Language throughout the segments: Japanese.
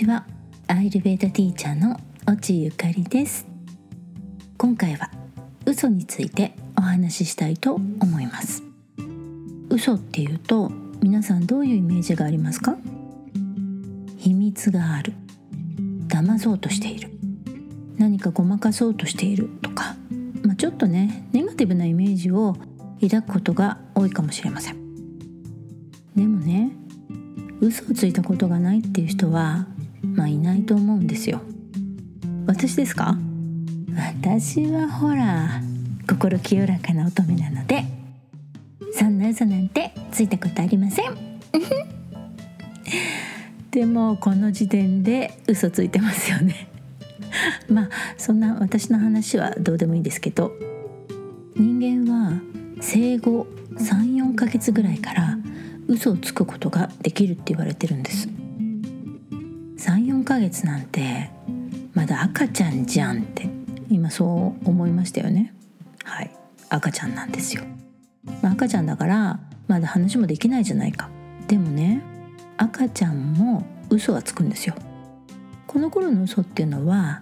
ちはアイルベーダティーチャーの越智ゆかりです。今回は嘘についてお話ししたいと思います。嘘っていうと皆さんどういうイメージがありますか？秘密がある。騙そうとしている。何かごまかそうとしている。とか、まあ、ちょっとねネガティブなイメージを抱くことが多いかもしれません。でもね嘘をついたことがないっていう人はまあいないと思うんですよ。私ですか？私はほら心清らかな乙女なのでそんな嘘なんてついたことありません。でもこの時点で嘘ついてますよね。まあそんな私の話はどうでもいいですけど人間は生後34ヶ月ぐらいから嘘をつくことができるって言われてるんです。ヶ月なんてまだ赤ちゃんじゃんって今そう思いましたよね。はい。赤ちゃんなんですよ、まあ、赤ちゃんだからまだ話もできないじゃないか。でもね赤ちゃんも嘘はつくんですよ。この頃の嘘っていうのは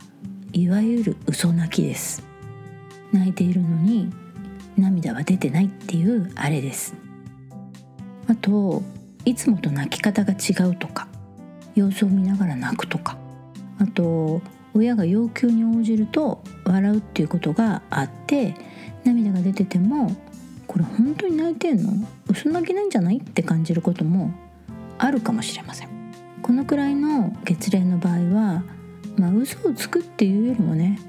いわゆる嘘泣きです。泣いているのに涙は出てないっていうあれです。あといつもと泣き方が違うとか様子を見ながら泣くとか。あと親が要求に応じると笑うっていうことがあって涙が出ててもこれ本当に泣いてんの？嘘泣きなんじゃない？って感じることもあるかもしれません。このくらいの月齢の場合はまあ嘘をつくっていうよりもね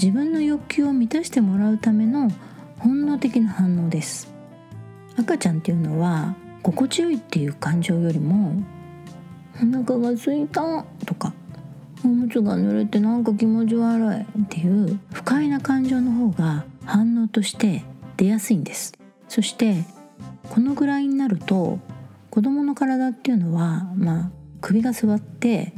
自分の欲求を満たしてもらうための本能的な反応です。赤ちゃんっていうのは心地よいっていう感情よりもお腹が空いたとか。おむつが濡れてなんか気持ち悪いっていう不快な感情の方が反応として出やすいんです。そしてこのぐらいになると子供の体っていうのはまあ首が座って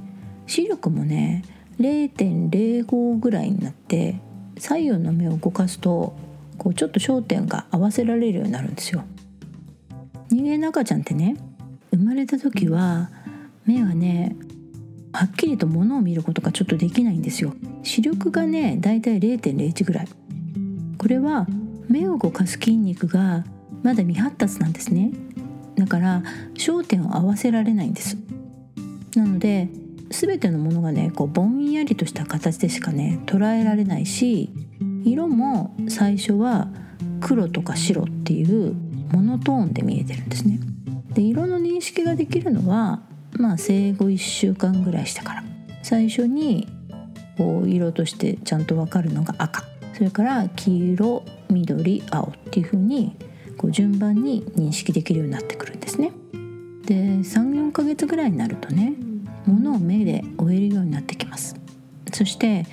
視力もね0.05ぐらいになって左右の目を動かすとこうちょっと焦点が合わせられるようになるんですよ。人間の赤ちゃんってね生まれた時は目はねはっきりと物を見ることがちょっとできないんですよ。視力がねだいたい0.01ぐらい。これは目を動かす筋肉がまだ未発達なんですね。だから焦点を合わせられないんです。なので全てのものがねこうぼんやりとした形でしかね捉えられないし色も最初は黒とか白っていうモノトーンで見えてるんですね。で色の認識ができるのはまあ生後1週間ぐらいしてから。最初にこう色としてちゃんと分かるのが赤。それから黄色緑青っていう風にこう順番に認識できるようになってくるんですね。で34ヶ月ぐらいになるとね物を目で追えるようになってきます。そして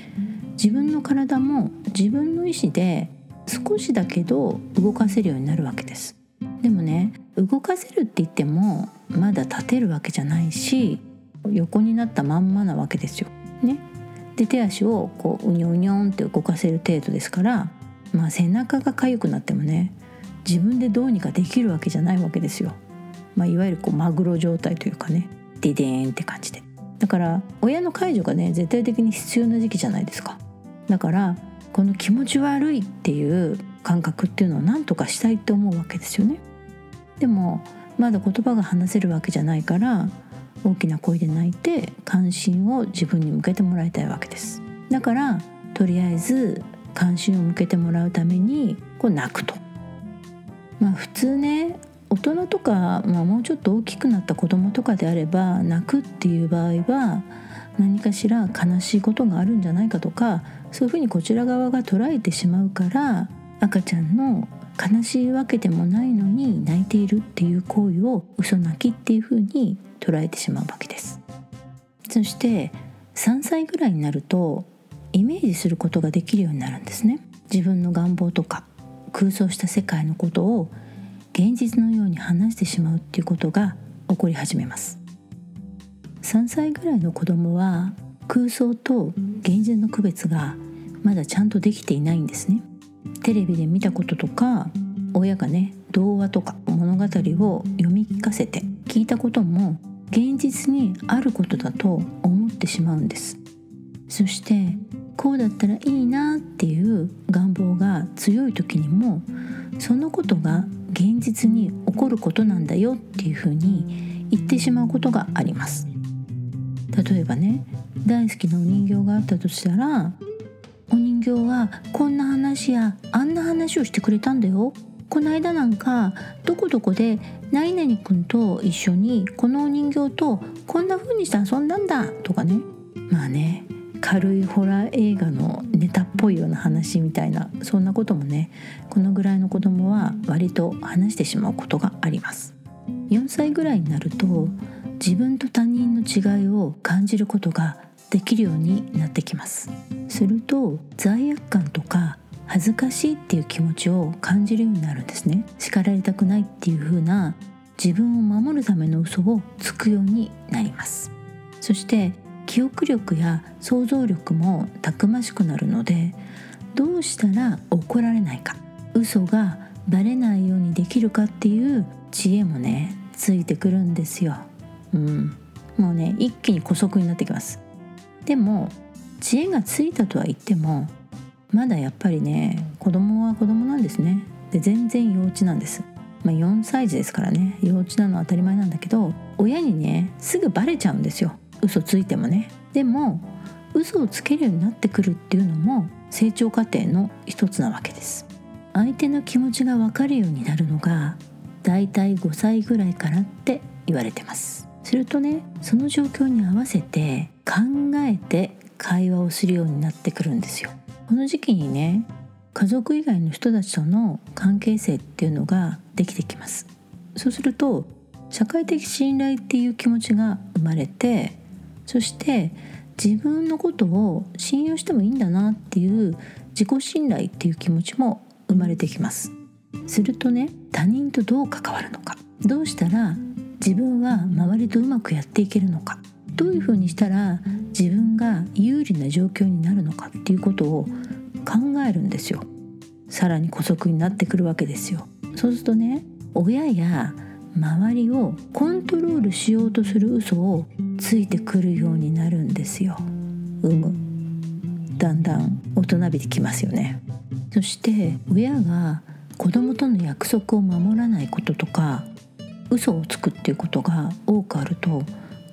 自分の体も自分の意思で少しだけど動かせるようになるわけです。でもね動かせるって言ってもまだ立てるわけじゃないし横になったまんまなわけですよ。ね、で手足をこううにょうにょんって動かせる程度ですから、まあ、背中が痒くなってもね自分でどうにかできるわけじゃないわけですよ。まあ、いわゆるこうマグロ状態というかねデデーンって感じで。だから親の介助がね絶対的に必要な時期じゃないですか。だからこの気持ち悪いっていう感覚っていうのを何とかしたいって思うわけですよね。でもまだ言葉が話せるわけじゃないから大きな声で泣いて関心を自分に向けてもらいたいわけです。だからとりあえず関心を向けてもらうためにこう泣くと。まあ普通ね大人とか、まあ、もうちょっと大きくなった子供とかであれば泣くっていう場合は何かしら悲しいことがあるんじゃないかとかそういうふうにこちら側が捉えてしまうから赤ちゃんの悲しいわけでもないのに泣いているっていう行為を嘘泣きっていうふうに捉えてしまうわけです。そして3歳ぐらいになるとイメージすることができるようになるんですね。自分の願望とか空想した世界のことを現実のように話してしまうっていうことが起こり始めます。3歳ぐらいの子供は空想と現実の区別がまだちゃんとできていないんですね。テレビで見たこととか親がね童話とか物語を読み聞かせて聞いたことも現実にあることだと思ってしまうんです。そしてこうだったらいいなっていう願望が強い時にもそのことが現実に起こることなんだよっていうふうに言ってしまうことがあります。例えばね大好きなお人形があったとしたらお人形はこんな話やあんな話をしてくれたんだよ。この間なんかどこどこで何々くんと一緒にこのお人形とこんな風にして遊んだんだとかね。まあね軽いホラー映画のネタっぽいような話みたいなそんなこともねこのぐらいの子供は割と話してしまうことがあります。4歳ぐらいになると自分と他人の違いを感じることができるようになってきますすると罪悪感とか恥ずかしいっていう気持ちを感じるようになるんですね叱られたくないっていう風な自分を守るための嘘をつくようになりますそして記憶力や想像力もたくましくなるのでどうしたら怒られないか嘘がバレないようにできるかっていう知恵もねついてくるんですよ。うん、もうね一気に姑息になってきます。でも知恵がついたとは言ってもまだやっぱりね子供は子供なんですね。で全然幼稚なんです。まあ、4歳児ですからね。幼稚なのは当たり前なんだけど親にねすぐバレちゃうんですよ。嘘ついてもね。でも嘘をつけるようになってくるっていうのも成長過程の一つなわけです。相手の気持ちが分かるようになるのがだいたい5歳ぐらいからって言われてます。するとねその状況に合わせて考えて会話をするようになってくるんですよ。この時期にね家族以外の人たちとの関係性っていうのができてきます。そうすると社会的信頼っていう気持ちが生まれてそして自分のことを信用してもいいんだなっていう自己信頼っていう気持ちも生まれてきます。するとね他人とどう関わるのか。どうしたら自分は周りとうまくやっていけるのか。どういうふうにしたら自分が有利な状況になるのかっていうことを考えるんですよさらに姑息になってくるわけですよそうするとね親や周りをコントロールしようとする嘘をついてくるようになるんですよ。うむだんだん大人びてきますよね。そして親が子供との約束を守らないこととか嘘をつくっていうことが多くあると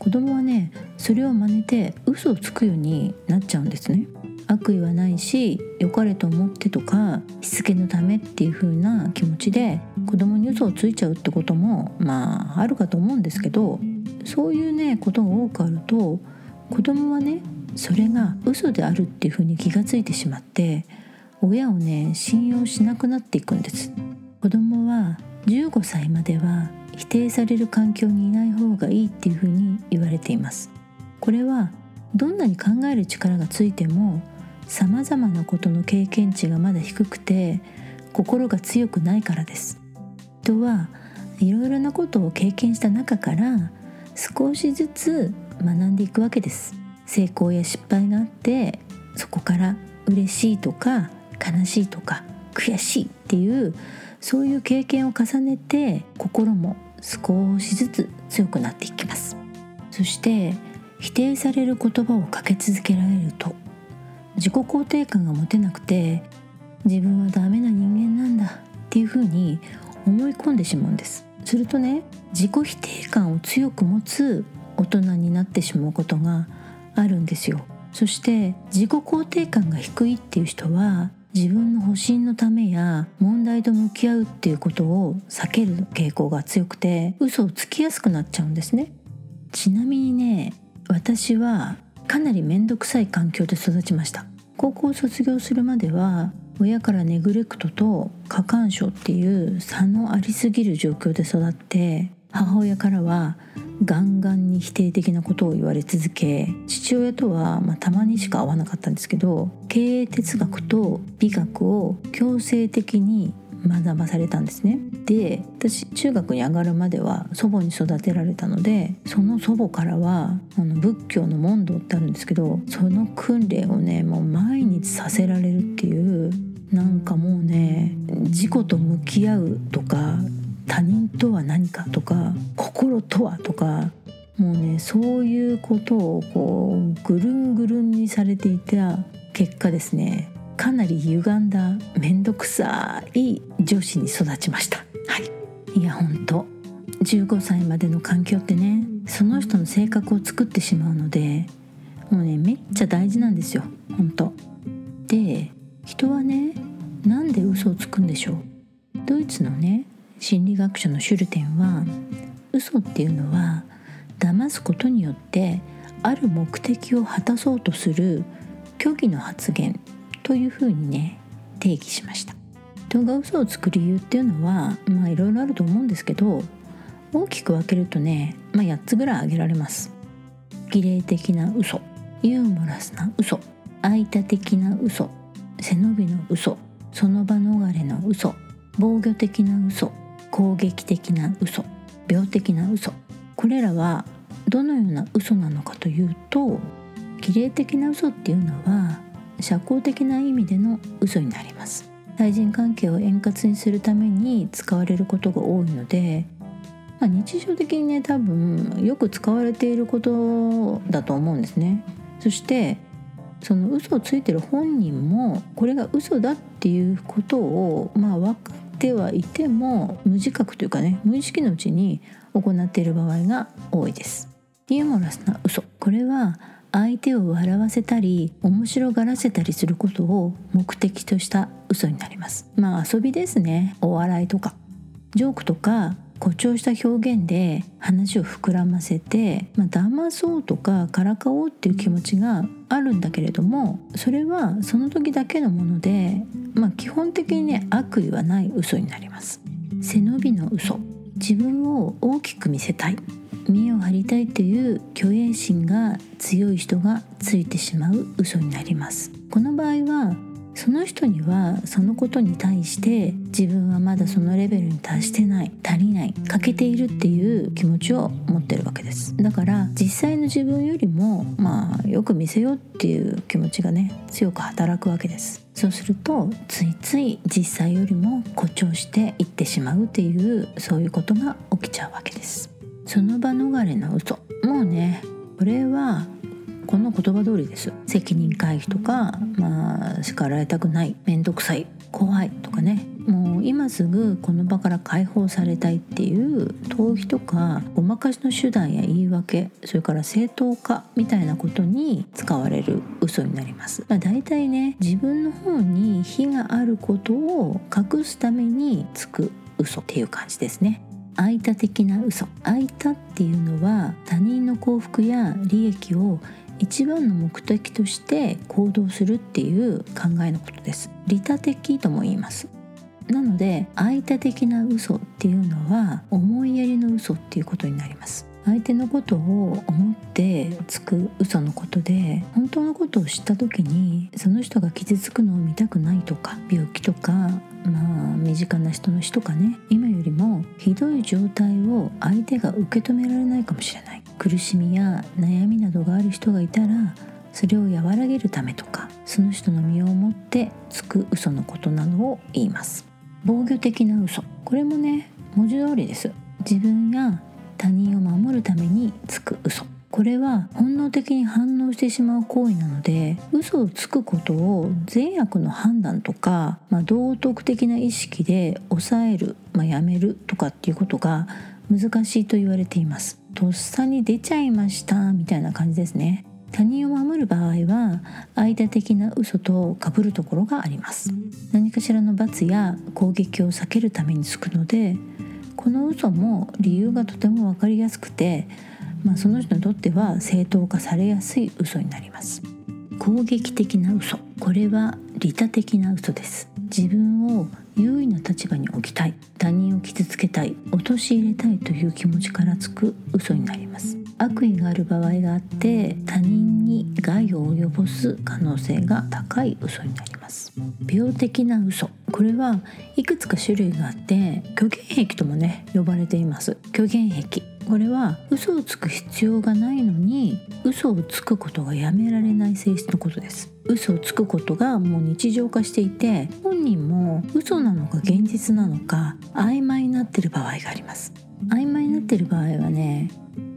子供はねそれを真似て嘘をつくようになっちゃうんですね。悪意はないし良かれと思ってとかしつけのためっていう風な気持ちで子供に嘘をついちゃうってこともまああるかと思うんですけどそういうねことが多くあると子供はねそれが嘘であるっていう風に気がついてしまって親をね信用しなくなっていくんです子供は15歳までは否定される環境にいない方がいいっていう風に言われています。これはどんなに考える力がついてもさまざまなことの経験値がまだ低くて心が強くないからです。人はいろいろなことを経験した中から少しずつ学んでいくわけです。成功や失敗があってそこから嬉しいとか悲しいとか悔しいっていうそういう経験を重ねて心も少しずつ強くなっていきます。そして否定される言葉をかけ続けられると自己肯定感が持てなくて自分はダメな人間なんだっていうふうに思い込んでしまうんです。するとね自己否定感を強く持つ大人になってしまうことがあるんですよ。そして自己肯定感が低いっていう人は自分の保身のためや問題と向き合うっていうことを避ける傾向が強くて嘘をつきやすくなっちゃうんですね。ちなみにね私はかなり面倒くさい環境で育ちました。高校を卒業するまでは親からネグレクトと過干渉っていう差のありすぎる状況で育って母親からはガンガンに否定的なことを言われ続け父親とは、まあ、たまにしか会わなかったんですけど経営哲学と美学を強制的に学ばされたんですね。で私中学に上がるまでは祖母に育てられたのでその祖母からはあの仏教の問答ってあるんですけどその訓練をねもう毎日させられるっていうなんかもうね自己と向き合うとか他人とは何かとか心とはとかもうねそういうことをこうぐるんぐるんにされていた結果ですねかなり歪んだ面倒くさい女子に育ちました。はい。いや本当15歳までの環境ってねその人の性格を作ってしまうのでもうねめっちゃ大事なんですよ。本当で人はねなんで嘘をつくんでしょう。ドイツのね心理学者のシュルテンは嘘っていうのは騙すことによってある目的を果たそうとする虚偽の発言というふうにね定義しました。人が嘘をつく理由っていうのはまあいろいろあると思うんですけど大きく分けるとね、まあ、8つぐらい挙げられます。儀礼的な嘘ユーモラスな嘘愛多的な嘘背伸びの嘘その場逃れの嘘防御的な嘘攻撃的な嘘病的な嘘。これらはどのような嘘なのかというと儀礼的な嘘っていうのは社交的な意味での嘘になります。対人関係を円滑にするために使われることが多いので、まあ、日常的にね多分よく使われていることだと思うんですね。そしてその嘘をついてる本人もこれが嘘だっていうことをまあ分かってはいても無自覚というかね無意識のうちに行っている場合が多いです。ユーモラスな嘘。これは相手を笑わせたり面白がらせたりすることを目的とした嘘になります。まあ遊びですね。お笑いとか。ジョークとか誇張した表現で話を膨らませて、まあ、騙そうとかからかおうっていう気持ちがあるんだけれどもそれはその時だけのもので、まあ、基本的にね悪意はない嘘になります。背伸びの嘘。自分を大きく見せたい。見栄を張りたいという虚栄心が強い人がついてしまう嘘になります。この場合はその人にはそのことに対して自分はまだそのレベルに達してない足りない欠けているっていう気持ちを持ってるわけです。だから実際の自分よりもまあよく見せようっていう気持ちがね強く働くわけです。そうするとついつい実際よりも誇張していってしまうっていうそういうことが起きちゃうわけです。その場逃れの嘘。もうねこれはこの言葉通りです。責任回避とかまあ叱られたくない面倒くさい怖いとかね。もう今すぐこの場から解放されたいっていう逃避とかごまかしの手段や言い訳それから正当化みたいなことに使われる嘘になります、まあ、大体ね自分の方に非があることを隠すためにつく嘘っていう感じですね。愛多的な嘘。愛多っていうのは他人の幸福や利益を一番の目的として行動するっていう考えのことです。利他的とも言います。なので愛多的な嘘っていうのは思いやりの嘘っていうことになります。相手のことを思ってつく嘘のことで本当のことを知った時にその人が傷つくのを見たくないとか病気とかまあ身近な人の死とかね。今よりもひどい状態を相手が受け止められないかもしれない。苦しみや悩みなどがある人がいたらそれを和らげるためとかその人の身をもってつく嘘のことなのを言います。防御的な嘘。これもね文字通りです。自分や他人を守るためにつく嘘。これは本能的に反応してしまう行為なので嘘をつくことを善悪の判断とか、まあ、道徳的な意識で抑える、まあ、やめるとかっていうことが難しいと言われています。とっさに出ちゃいましたみたいな感じですね。他人を守る場合は間的な嘘と被るところがあります。何かしらの罰や攻撃を避けるためにつくのでこの嘘も理由がとても分かりやすくて、まあ、その人にとっては正当化されやすい嘘になります。攻撃的な嘘。これは利他的な嘘です。自分を優位な立場に置きたい。他人を傷つけたい。陥れたいという気持ちからつく嘘になります。悪意がある場合があって他人に害を及ぼす可能性が高い嘘になります。病的な嘘。これはいくつか種類があって虚言癖ともね呼ばれています。虚言癖。これは嘘をつく必要がないのに嘘をつくことがやめられない性質のことです。嘘をつくことがもう日常化していて本人も嘘なのか現実なのか曖昧になってる場合があります。曖昧になってる場合はね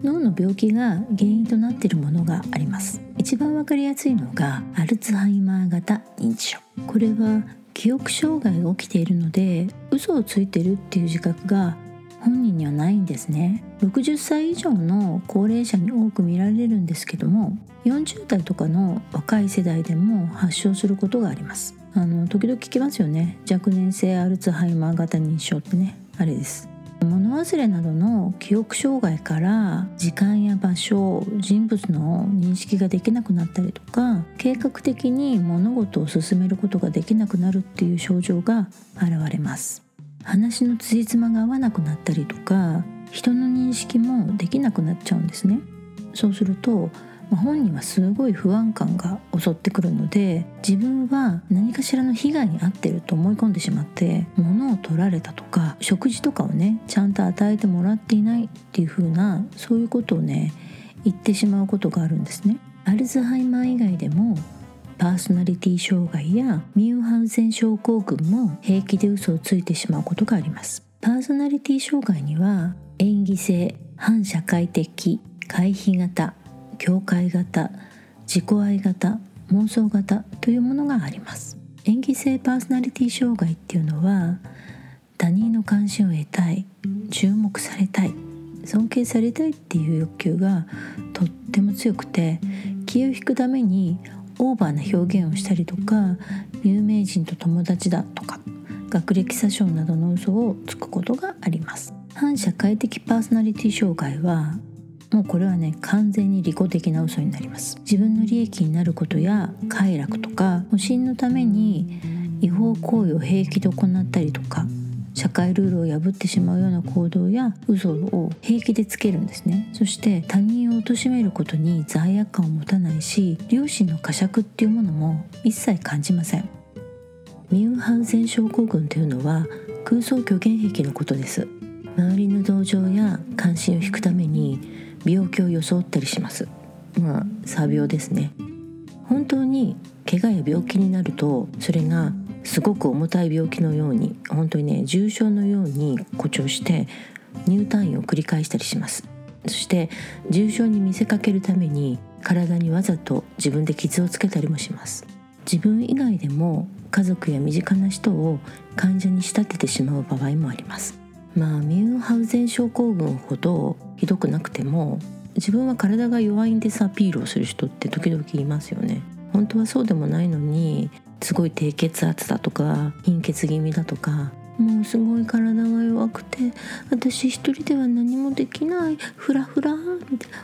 脳の病気が原因となっているものがあります。一番わかりやすいのがアルツハイマー型認知症。これは記憶障害が起きているので嘘をついてるっていう自覚が本人にはないんですね。60歳以上の高齢者に多く見られるんですけども40代とかの若い世代でも発症することがあります。あの時々聞きますよね。若年性アルツハイマー型認知症ってね。あれです。物忘れなどの記憶障害から時間や場所人物の認識ができなくなったりとか計画的に物事を進めることができなくなるっていう症状が現れます。話の辻褄が合わなくなったりとか人の認識もできなくなっちゃうんですねそうすると本人はすごい不安感が襲ってくるので自分は何かしらの被害に遭ってると思い込んでしまって物を取られたとか食事とかをねちゃんと与えてもらっていないっていう風なそういうことをね言ってしまうことがあるんですね。アルツハイマー以外でもパーソナリティ障害やミュンハウゼン症候群も平気で嘘をついてしまうことがあります。パーソナリティ障害には演技性反社会的回避型境界型自己愛型妄想型というものがあります。演技性パーソナリティ障害っていうのは他人の関心を得たい注目されたい尊敬されたいっていう欲求がとっても強くて気を引くためにオーバーな表現をしたりとか有名人と友達だとか学歴詐称などの嘘をつくことがあります。反社会的パーソナリティ障害はもうこれはね完全に利己的な嘘になります。自分の利益になることや快楽とか保身のために違法行為を平気で行ったりとか社会ルールを破ってしまうような行動や嘘を平気でつけるんですね。そして他人を貶めることに罪悪感を持たないし良心の呵責っていうものも一切感じません。ミュンハウゼン症候群というのは空想虚言癖のことです。周りの同情や関心を引くために病気を装ったりします。まあ詐病ですね。本当に怪我や病気になるとそれがすごく重たい病気のように本当にね重症のように誇張して入退院を繰り返したりします。そして重症に見せかけるために体にわざと自分で傷をつけたりもします。自分以外でも家族や身近な人を患者に仕立ててしまう場合もあります。まあミュンハウゼン症候群ほどひどくなくても自分は体が弱いんですアピールをする人って時々いますよね。本当はそうでもないのにすごい低血圧だとか貧血気味だとかもうすごい体が弱くて私一人では何もできないフラフラ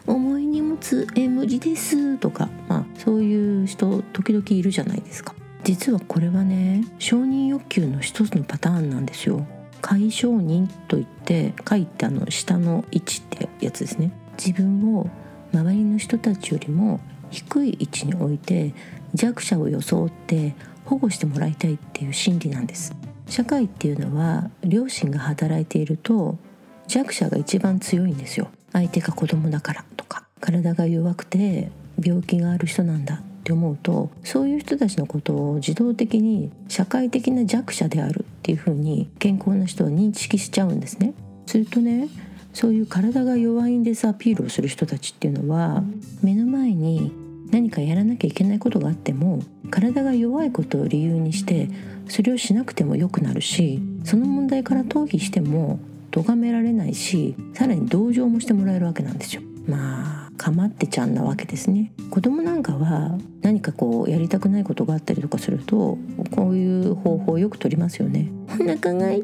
重い荷物え無理ですとか、まあ、そういう人時々いるじゃないですか。実はこれはね承認欲求の一つのパターンなんですよ。解承認といって書いてあの下の位置ってやつですね。自分を周りの人たちよりも低い位置に置いて弱者を装って保護してもらいたいっていう心理なんです。社会っていうのは両親が働いていると弱者が一番強いんですよ。相手が子供だからとか。体が弱くて病気がある人なんだって思うとそういう人たちのことを自動的に社会的な弱者であるっていうふうに健康な人は認識しちゃうんですね。するとねそういう体が弱いんですアピールをする人たちっていうのは目の前に何かやらなきゃいけないことがあっても体が弱いことを理由にしてそれをしなくてもよくなるしその問題から逃避しても咎められないしさらに同情もしてもらえるわけなんですよ。まあかまってちゃんなわけですね。子供なんかは何かこうやりたくないことがあったりとかするとこういう方法をよく取りますよね。お腹が痛い。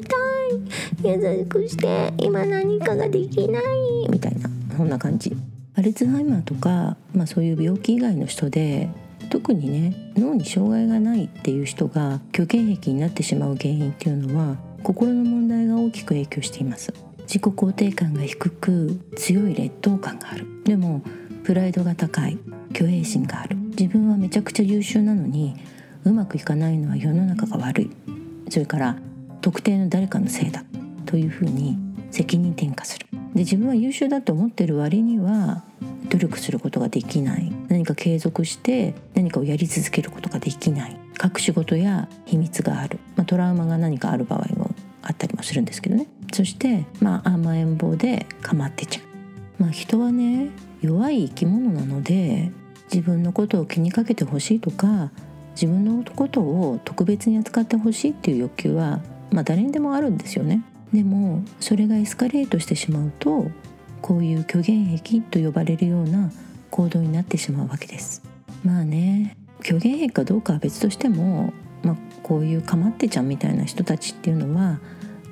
優しくして。今何かができない。みたいなそんな感じ。アルツハイマーとか、まあ、そういう病気以外の人で特にね脳に障害がないっていう人が虚言癖になってしまう原因っていうのは心の問題が大きく影響しています。自己肯定感が低く強い劣等感がある。でもプライドが高い。虚栄心がある。自分はめちゃくちゃ優秀なのにうまくいかないのは世の中が悪い。それから特定の誰かのせいだ。というふうに責任転嫁する。で自分は優秀だと思ってる割には努力することができない。何か継続して何かをやり続けることができない。隠し事や秘密がある、まあ、トラウマが何かある場合もあったりもするんですけどね。そしてまあ甘えん坊で構ってちゃう。まあ人はね弱い生き物なので自分のことを気にかけてほしいとか自分のことを特別に扱ってほしいっていう欲求はまあ誰にでもあるんですよね。でもそれがエスカレートしてしまうとこういう虚言癖と呼ばれるような行動になってしまうわけです。まあね虚言癖かどうかは別としても、まあ、こういうかまってちゃんみたいな人たちっていうのは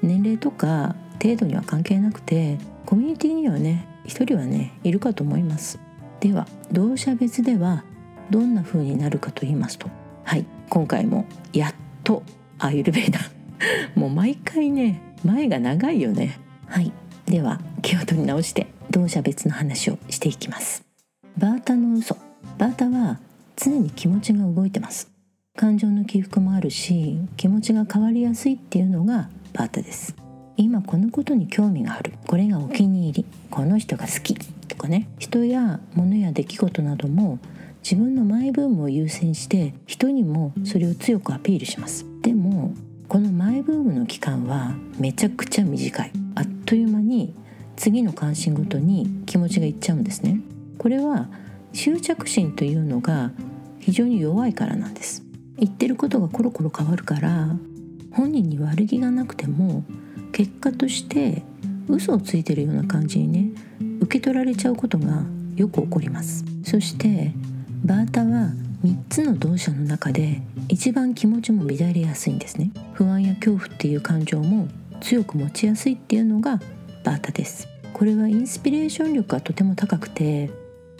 年齢とか程度には関係なくてコミュニティにはね一人はねいるかと思います。では同社別ではどんな風になるかと言いますと。はい今回もやっとアイルベーダ。もう毎回ね前が長いよね。はい。では気を取り直して同社別の話をしていきます。バータの嘘。バータは常に気持ちが動いてます。感情の起伏もあるし気持ちが変わりやすいっていうのがバータです。今このことに興味がある。これがお気に入り。この人が好き。とかね。人や物や出来事なども自分のマイブームを優先して人にもそれを強くアピールします。でもこのマイブームの期間はめちゃくちゃ短い。あっという間に次の関心ごとに気持ちがいっちゃうんですね。これは執着心というのが非常に弱いからなんです。言ってることがコロコロ変わるから本人に悪気がなくても結果として嘘をついてるような感じにね受け取られちゃうことがよく起こります。そしてバータは3つの動作の中で一番気持ちも乱れやすいんですね。不安や恐怖っていう感情も強く持ちやすいっていうのがバータです。これはインスピレーション力がとても高くて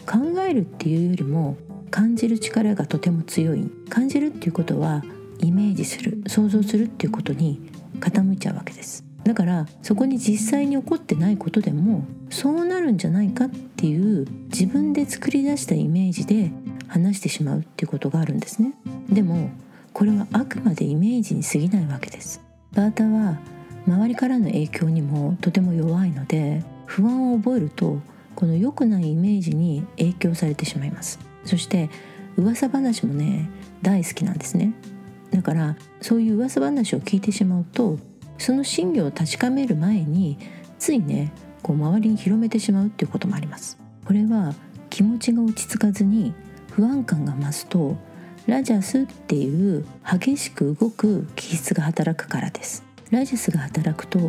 考えるっていうよりも感じる力がとても強い。感じるっていうことはイメージする想像するっていうことに傾いちゃうわけです。だからそこに実際に起こってないことでもそうなるんじゃないかっていう自分で作り出したイメージで話してしまうっていうことがあるんですね。でもこれはあくまでイメージに過ぎないわけです。バータは周りからの影響にもとても弱いので不安を覚えるとこの良くないイメージに影響されてしまいます。そして噂話もね大好きなんですね。だからそういう噂話を聞いてしまうとその真偽を確かめる前についねこう周りに広めてしまうっていうこともあります。これは気持ちが落ち着かずに不安感が増すとラジャスっていう激しく動く気質が働くからです。ラジャスが働くと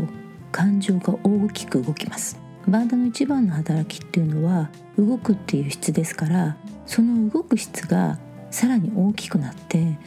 感情が大きく動きます。バーダの一番の働きっていうのは動くっていう質ですからその動く質がさらに大きくなって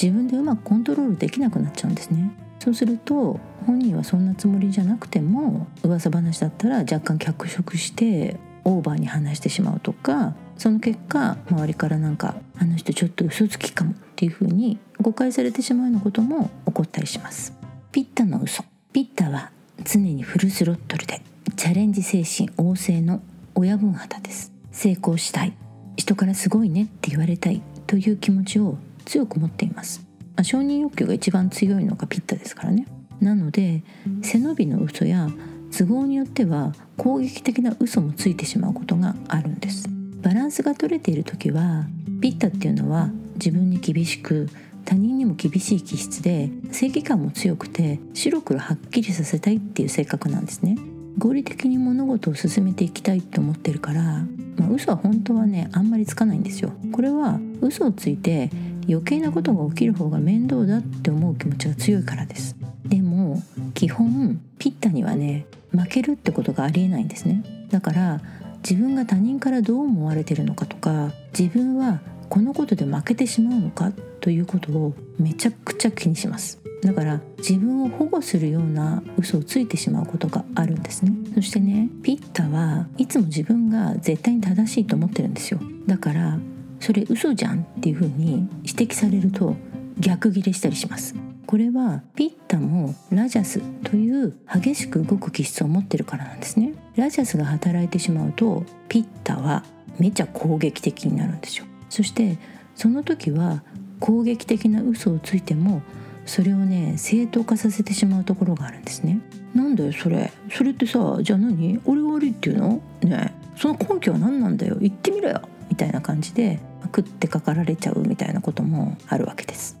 自分でうまくコントロールできなくなっちゃうんですね。そうすると本人はそんなつもりじゃなくても噂話だったら若干脚色してオーバーに話してしまうとかその結果周りからなんかあの人ちょっと嘘つきかもっていうふうに誤解されてしまうようなことも起こったりします。ピッタの嘘。ピッタは常にフルスロットルでチャレンジ精神旺盛の親分肌です。成功したい。人からすごいねって言われたいという気持ちを強く持っています。あ承認欲求が一番強いのがピッタですからね。なので背伸びの嘘や都合によっては攻撃的な嘘もついてしまうことがあるんです。バランスが取れている時はピッタっていうのは自分に厳しく他人にも厳しい気質で正義感も強くて白黒はっきりさせたいっていう性格なんですね。合理的に物事を進めていきたいって思ってるから、まあ、嘘は本当はねあんまりつかないんですよ。これは嘘をついて余計なことが起きる方が面倒だって思う気持ちが強いからです。でも基本ピッタにはね負けるってことがありえないんですね。だから自分が他人からどう思われてるのかとか自分はこのことで負けてしまうのかということをめちゃくちゃ気にします。だから自分を保護するような嘘をついてしまうことがあるんですね。そしてねピッタはいつも自分が絶対に正しいと思ってるんですよ。だからそれ嘘じゃんっていうふうに指摘されると逆ギレしたりします。これはピッタもラジャスという激しく動く気質を持ってるからなんですね。ラジャスが働いてしまうとピッタはめちゃ攻撃的になるんですよ。そしてその時は攻撃的な嘘をついてもそれをね正当化させてしまうところがあるんですね。なんだよそれ。それってさじゃあ何？俺が悪いっていうの？ねその根拠は何なんだよ？言ってみろよ！みたいな感じで食ってかかられちゃうみたいなこともあるわけです。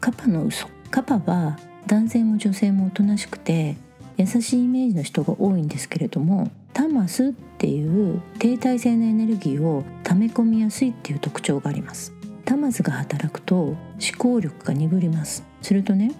カパの嘘。カパは男性も女性もおとなしくて優しいイメージの人が多いんですけれどもタマスっていう停滞性のエネルギーを溜め込みやすいっていう特徴があります。タマスが働くと思考力が鈍ります。するとね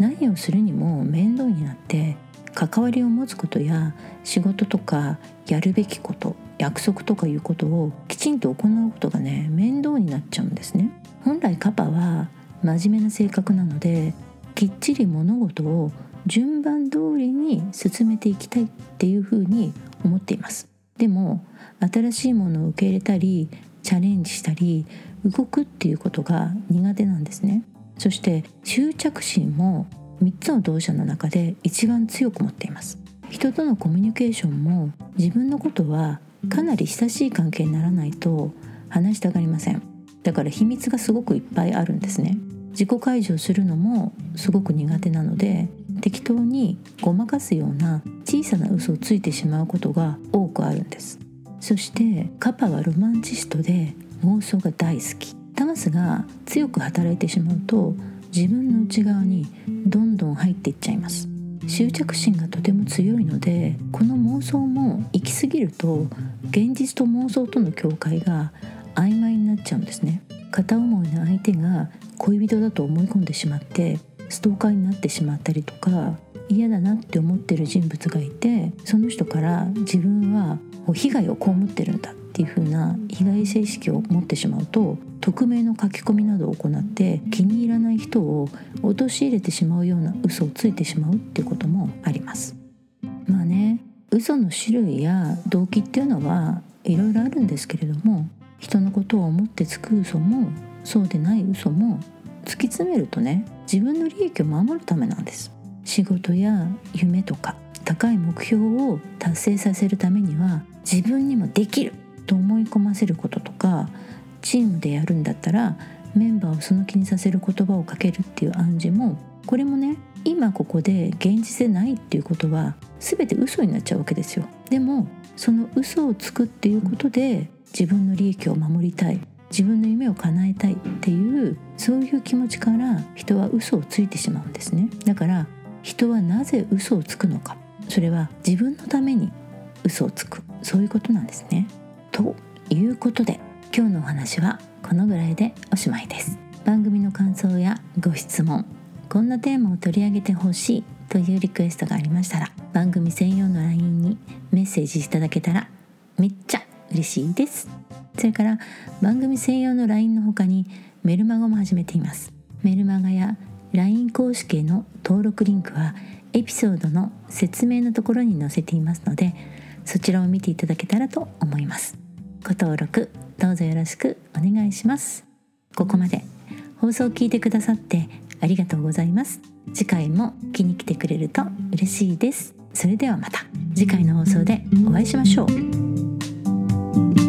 何をするにも面倒になって関わりを持つことや仕事とかやるべきこと約束とかいうことをきちんと行うことがね面倒になっちゃうんですね。本来カパは真面目な性格なのできっちり物事を順番通りに進めていきたいっていうふうに思っています。でも新しいものを受け入れたりチャレンジしたり動くっていうことが苦手なんですね。そして執着心も3つの動作の中で一番強く持っています。人とのコミュニケーションも自分のことはかなり親しい関係にならないと話したがりません。だから秘密がすごくいっぱいあるんですね。自己解除するのもすごく苦手なので適当にごまかすような小さな嘘をついてしまうことが多くあるんです。そしてカパはロマンチストで妄想が大好き。タマスが強く働いてしまうと自分の内側にどんどん入っていっちゃいます。執着心がとても強いのでこの妄想も行き過ぎると現実と妄想との境界が曖昧になっちゃうんですね。片思いの相手が恋人だと思い込んでしまってストーカーになってしまったりとか嫌だなって思ってる人物がいてその人から自分は被害を被ってるんだっていう風な被害性意識を持ってしまうと匿名の書き込みなどを行って気に入らない人を陥れてしまうような嘘をついてしまうっていうこともあります。まあね嘘の種類や動機っていうのはいろいろあるんですけれども人のことを思ってつく嘘もそうでない嘘も突き詰めるとね自分の利益を守るためなんです。仕事や夢とか高い目標を達成させるためには自分にもできると思い込ませることとかチームでやるんだったらメンバーをその気にさせる言葉をかけるっていう暗示もこれもね今ここで現実でないっていうことは全て嘘になっちゃうわけですよ。でもその嘘をつくっていうことで自分の利益を守りたい。自分の夢を叶えたいっていうそういう気持ちから人は嘘をついてしまうんですね。だから人はなぜ嘘をつくのか。それは自分のために嘘をつく。そういうことなんですね。ということで今日のお話はこのぐらいでおしまいです。番組の感想やご質問こんなテーマを取り上げてほしいというリクエストがありましたら番組専用の LINE にメッセージいただけたらめっちゃ嬉しいです。それから番組専用の LINE の他にメルマガも始めています。メルマガや LINE 公式への登録リンクはエピソードの説明のところに載せていますのでそちらを見ていただけたらと思います。ご登録どうぞよろしくお願いします。ここまで。放送を聞いてくださってありがとうございます。次回も気に来てくれると嬉しいです。それではまた。次回の放送でお会いしましょう。Bye.